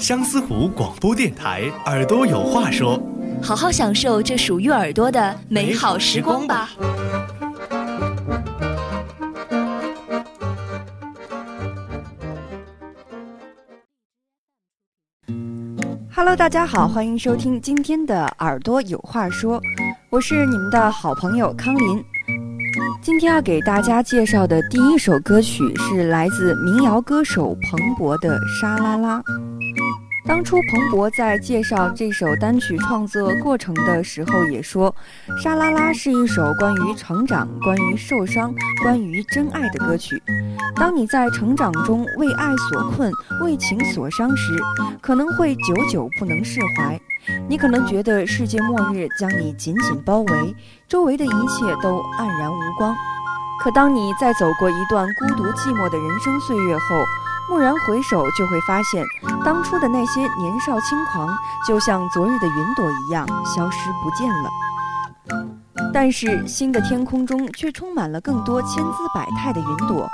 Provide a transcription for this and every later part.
相思湖广播电台，耳朵有话说。好好享受这属于耳朵的美好时光吧。Hello，大家好，欢迎收听今天的《耳朵有话说》，我是你们的好朋友康林。今天要给大家介绍的第一首歌曲是来自民谣歌手蓬勃的《沙拉拉》。当初彭博在介绍这首单曲创作过程的时候也说，《沙拉拉》是一首关于成长、关于受伤、关于真爱的歌曲。当你在成长中为爱所困、为情所伤时，可能会久久不能释怀。你可能觉得世界末日将你紧紧包围，周围的一切都黯然无光。可当你在走过一段孤独寂寞的人生岁月后，蓦然回首，就会发现当初的那些年少轻狂，就像昨日的云朵一样消失不见了。但是新的天空中却充满了更多千姿百态的云朵，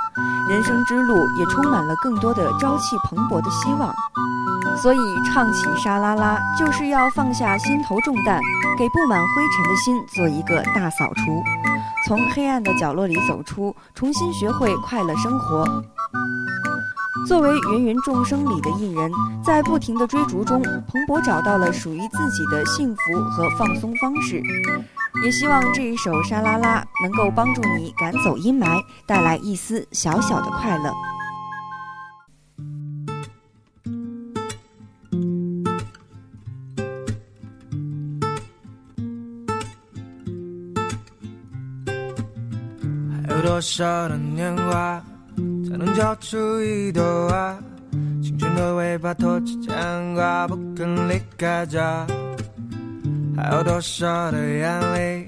人生之路也充满了更多的朝气蓬勃的希望。所以唱起沙啦啦，就是要放下心头重担，给布满灰尘的心做一个大扫除，从黑暗的角落里走出，重新学会快乐生活。作为芸芸众生里的一人，在不停的追逐中，蓬勃找到了属于自己的幸福和放松方式。也希望这一首沙拉拉能够帮助你赶走阴霾，带来一丝小小的快乐。还有多少的年华？能交出一朵花，青春的尾巴拖着牵挂，不肯离开家。还有多少的眼泪，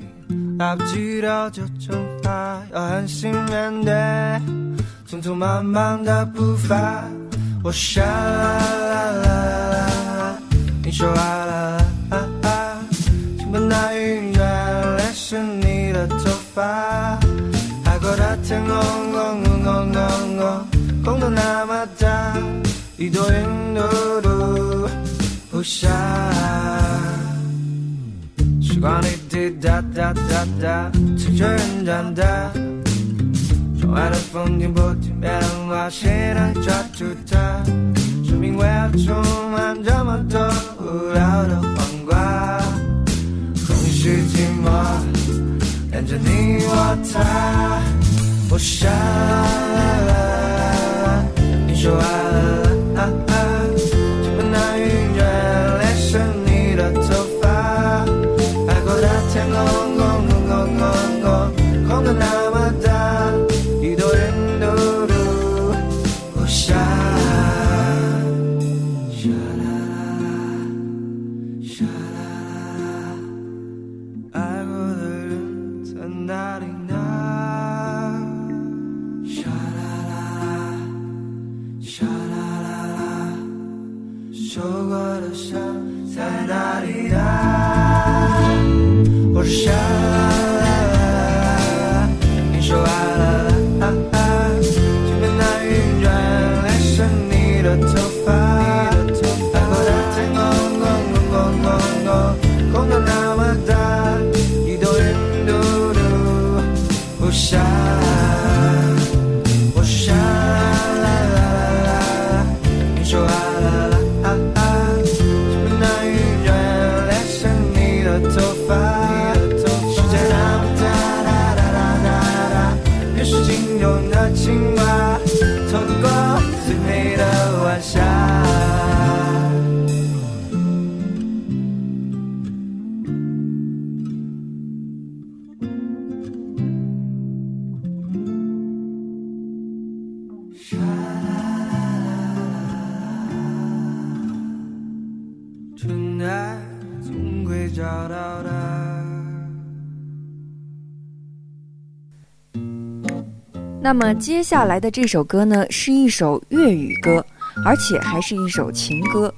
来不及掉就蒸发，要狠心面对，匆匆忙忙的步伐。我傻，你说啦啦啦啦，请把那雨原来是你的头发，海阔的天空。空空空，空得那么大，一朵云都落不下。时光滴滴答答答答，催人长大。窗外的风景不停变化，谁能抓住它？生命为何充满这么多无聊的谎话？空虚寂寞，连着你我他。不傻，你说啊啊啊受过的伤在哪里呢？我闪。那么接下来的这首歌呢，是一首粤语歌，而且还是一首情歌，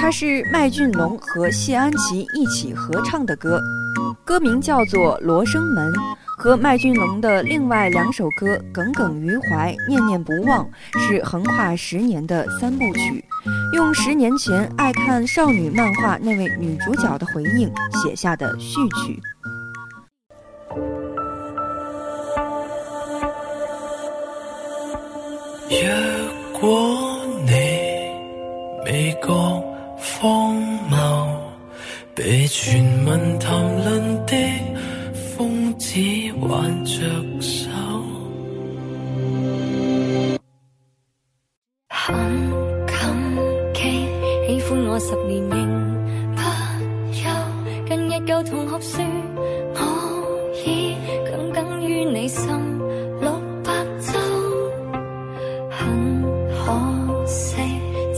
它是麦浚龙和谢安琪一起合唱的歌，歌名叫做《罗生门》，和麦浚龙的另外两首歌《耿耿于怀》《念念不忘》是横跨十年的三部曲，用十年前爱看少女漫画那位女主角的回应写下的序曲。日光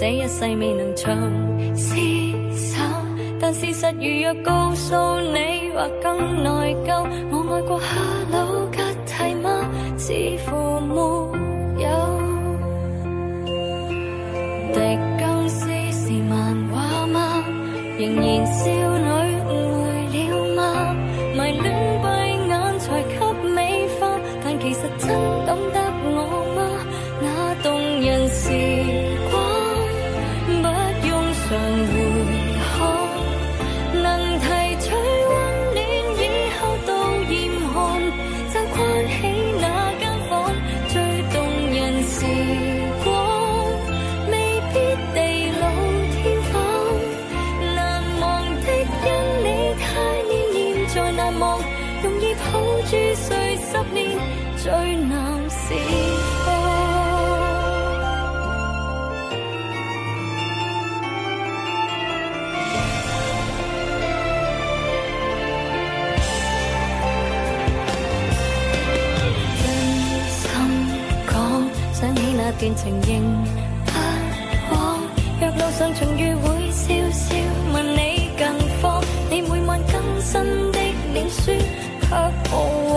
这一世未能长厮守，但事实如若告诉你，或更内疚。我爱过哈鲁吉蒂吗？似乎没有。狄更斯是漫画吗？仍然。旧情仍不枉，若路上重遇，会笑笑问你近况。你每晚更新的脸书，给我。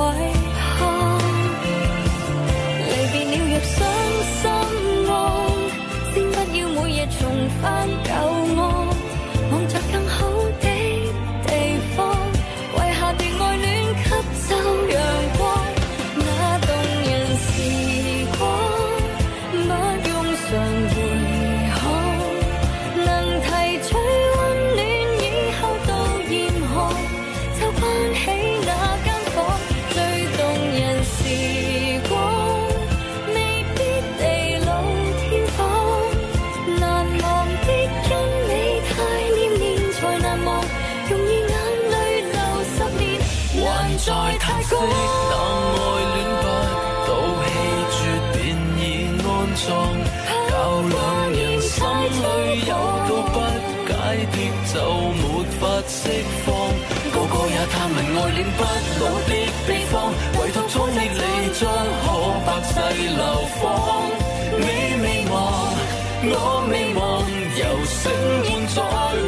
就没法释放，个个也探明爱恋不老的秘方，唯独初的你，将可百世流芳。你未忘，我未忘，有星伴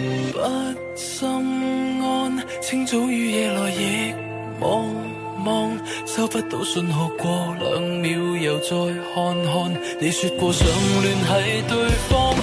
在旁。不心安，清早与夜来亦忘。收不到讯号，过两秒又再看看，你说过想联系对方。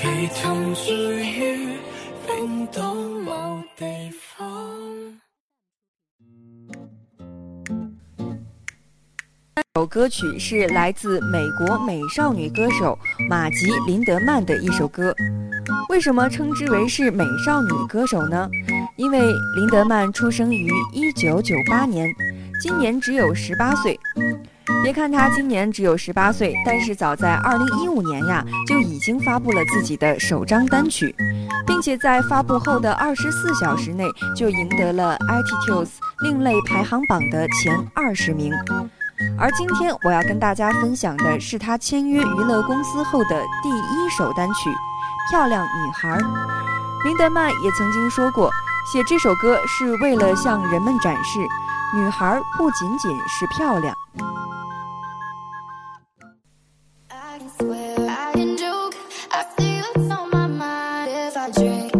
冰地方。首歌曲是来自美国美少女歌手马吉林德曼的一首歌。为什么称之为是美少女歌手呢？因为林德曼出生于一九九八年，今年只有十八岁。别看他今年只有十八岁，但是早在二零一五年呀就已经发布了自己的首张单曲，并且在发布后的二十四小时内就赢得了 iTunes 另类排行榜的前二十名。而今天我要跟大家分享的是他签约娱乐公司后的第一首单曲《漂亮女孩》。林德曼也曾经说过，写这首歌是为了向人们展示，女孩不仅仅是漂亮。Roderick.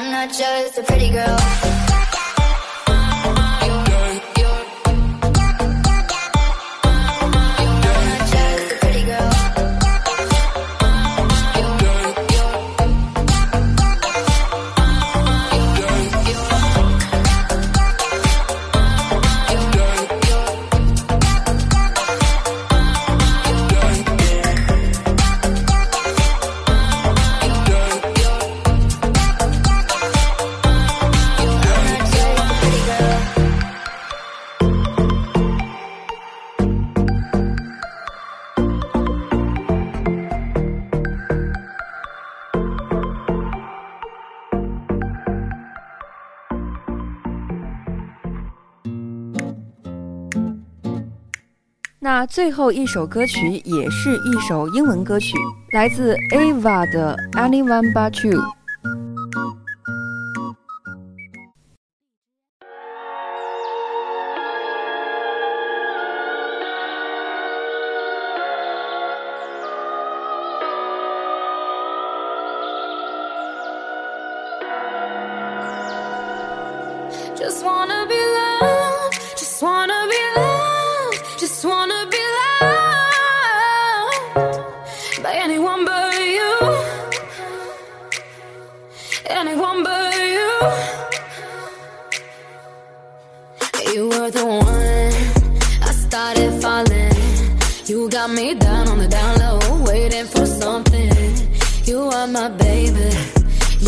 I'm not just a pretty girl 那最后一首歌曲也是一首英文歌曲，来自 Ava 的 Anyone But You。Just wanna be。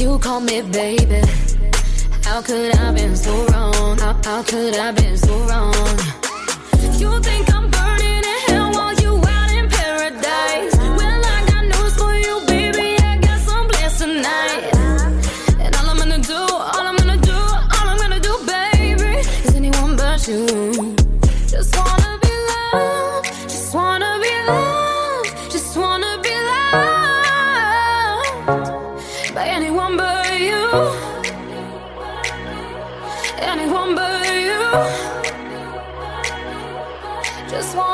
You call me baby. How could I been so wrong? How, how could I been so wrong? You think I'm burning? Just want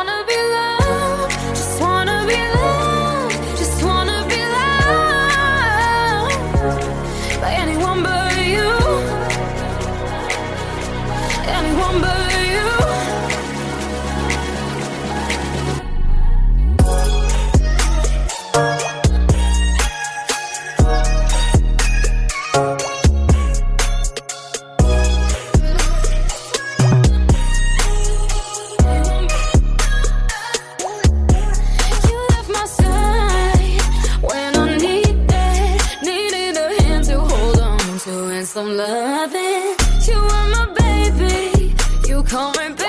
some loving. You are my baby. You call me baby.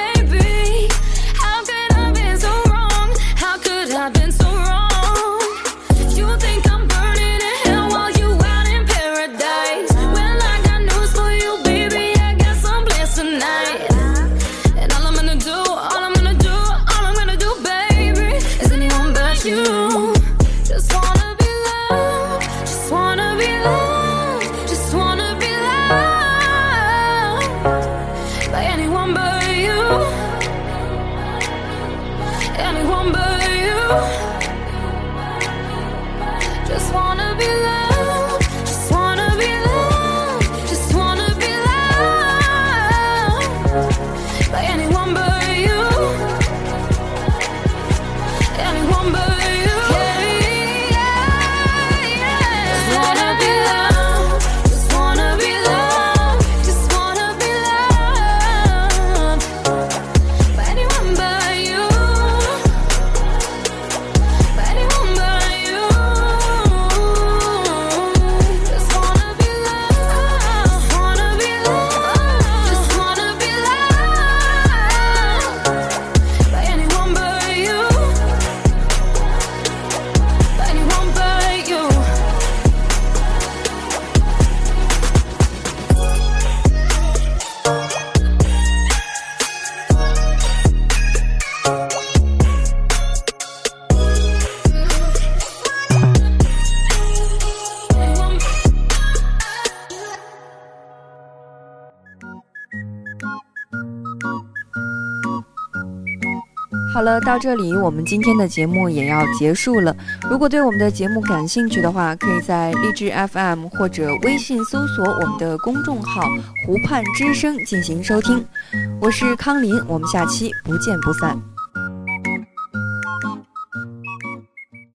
呃，到这里我们今天的节目也要结束了。如果对我们的节目感兴趣的话，可以在荔枝 FM 或者微信搜索我们的公众号“湖畔之声”进行收听。我是康林，我们下期不见不散。